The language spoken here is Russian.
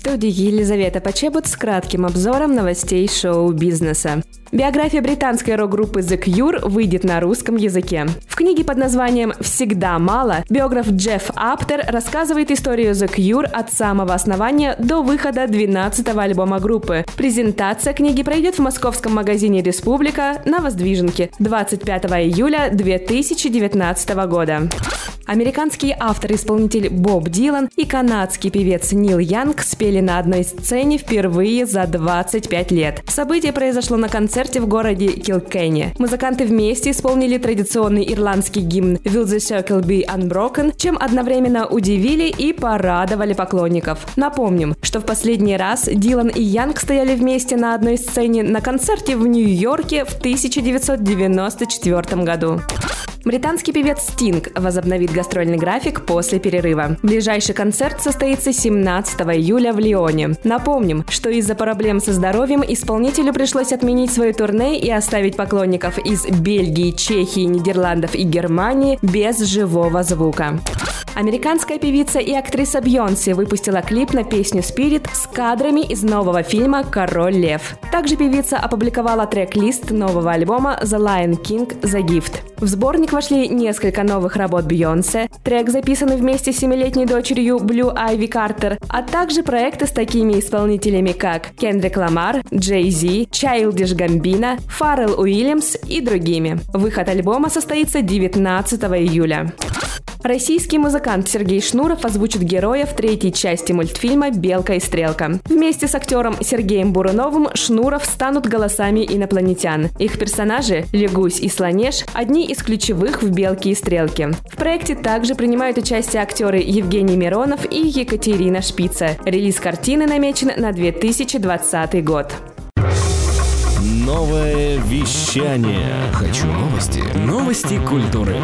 Студии Елизавета Почебут с кратким обзором новостей шоу-бизнеса. Биография британской рок-группы The Cure выйдет на русском языке. В книге под названием «Всегда мало» биограф Джефф Аптер рассказывает историю The Cure от самого основания до выхода 12-го альбома группы. Презентация книги пройдет в московском магазине «Республика» на Воздвиженке 25 июля 2019 года. Американский автор-исполнитель Боб Дилан и канадский певец Нил Янг спели на одной сцене впервые за 25 лет. Событие произошло на концерте в городе Килкенни. Музыканты вместе исполнили традиционный ирландский гимн «Will the Circle be Unbroken», чем одновременно удивили и порадовали поклонников. Напомним, что в последний раз Дилан и Янг стояли вместе на одной сцене на концерте в Нью-Йорке в 1994 году. Британский певец Стинг возобновит гастрольный график после перерыва. Ближайший концерт состоится 17 июля в Лионе. Напомним, что из-за проблем со здоровьем исполнителю пришлось отменить свое турне и оставить поклонников из Бельгии, Чехии, Нидерландов и Германии без живого звука. Американская певица и актриса Бьонси выпустила клип на песню «Spirit» с кадрами из нового фильма «Король лев». Также певица опубликовала трек-лист нового альбома «The Lion King The Gift». В сборник вошли несколько новых работ Бьонсе, трек, записанный вместе с семилетней дочерью Блю Айви Картер, а также проекты с такими исполнителями, как Кендрик Ламар, Джей Зи, Чайлдиш Гамбина, Фаррелл Уильямс и другими. Выход альбома состоится 19 июля. Российский музыкант Сергей Шнуров озвучит героя в третьей части мультфильма «Белка и стрелка». Вместе с актером Сергеем Буруновым Шнуров станут голосами инопланетян. Их персонажи – Лягусь и Слонеж – одни из ключевых в «Белке и стрелке». В проекте также принимают участие актеры Евгений Миронов и Екатерина Шпица. Релиз картины намечен на 2020 год. Новое вещание. Хочу новости. Новости культуры.